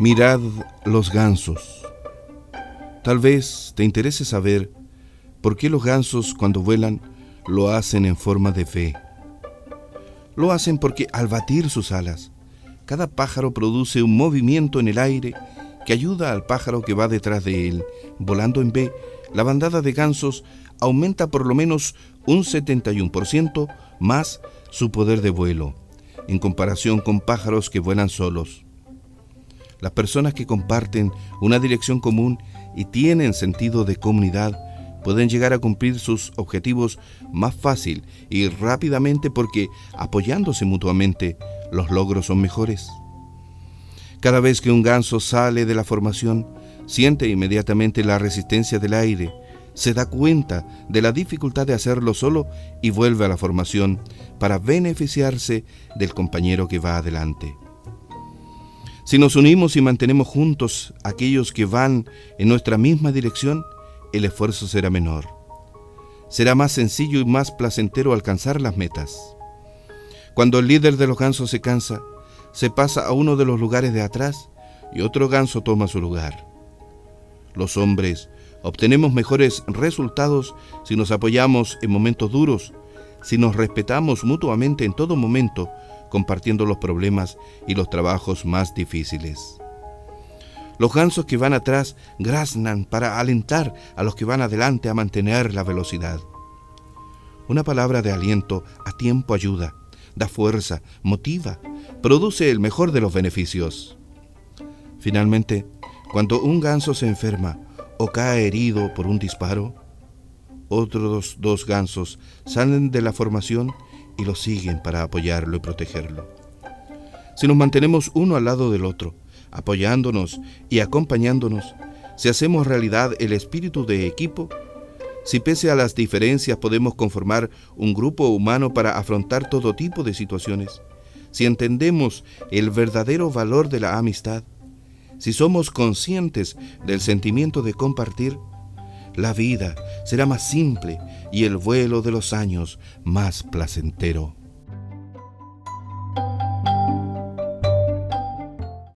Mirad los gansos. Tal vez te interese saber por qué los gansos cuando vuelan lo hacen en forma de fe. Lo hacen porque al batir sus alas, cada pájaro produce un movimiento en el aire que ayuda al pájaro que va detrás de él. Volando en B, la bandada de gansos aumenta por lo menos un 71% más su poder de vuelo, en comparación con pájaros que vuelan solos. Las personas que comparten una dirección común y tienen sentido de comunidad pueden llegar a cumplir sus objetivos más fácil y rápidamente porque apoyándose mutuamente los logros son mejores. Cada vez que un ganso sale de la formación, siente inmediatamente la resistencia del aire, se da cuenta de la dificultad de hacerlo solo y vuelve a la formación para beneficiarse del compañero que va adelante. Si nos unimos y mantenemos juntos aquellos que van en nuestra misma dirección, el esfuerzo será menor. Será más sencillo y más placentero alcanzar las metas. Cuando el líder de los gansos se cansa, se pasa a uno de los lugares de atrás y otro ganso toma su lugar. Los hombres obtenemos mejores resultados si nos apoyamos en momentos duros, si nos respetamos mutuamente en todo momento compartiendo los problemas y los trabajos más difíciles. Los gansos que van atrás graznan para alentar a los que van adelante a mantener la velocidad. Una palabra de aliento a tiempo ayuda, da fuerza, motiva, produce el mejor de los beneficios. Finalmente, cuando un ganso se enferma o cae herido por un disparo, otros dos gansos salen de la formación y lo siguen para apoyarlo y protegerlo. Si nos mantenemos uno al lado del otro, apoyándonos y acompañándonos, si hacemos realidad el espíritu de equipo, si pese a las diferencias podemos conformar un grupo humano para afrontar todo tipo de situaciones, si entendemos el verdadero valor de la amistad, si somos conscientes del sentimiento de compartir, la vida será más simple y el vuelo de los años más placentero.